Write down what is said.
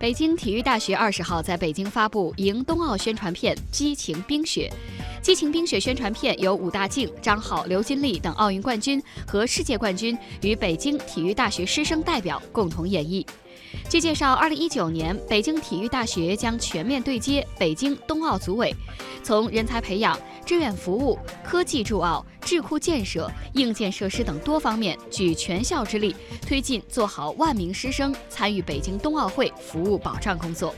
北京体育大学二十号在北京发布迎冬奥宣传片《激情冰雪》。《激情冰雪》宣传片由武大靖、张浩、刘金丽等奥运冠军和世界冠军与北京体育大学师生代表共同演绎。据介绍，二零一九年北京体育大学将全面对接北京冬奥组委，从人才培养、志愿服务、科技助奥、智库建设、硬件设施等多方面，举全校之力推进做好万名师生参与北京冬奥会服务保障工作。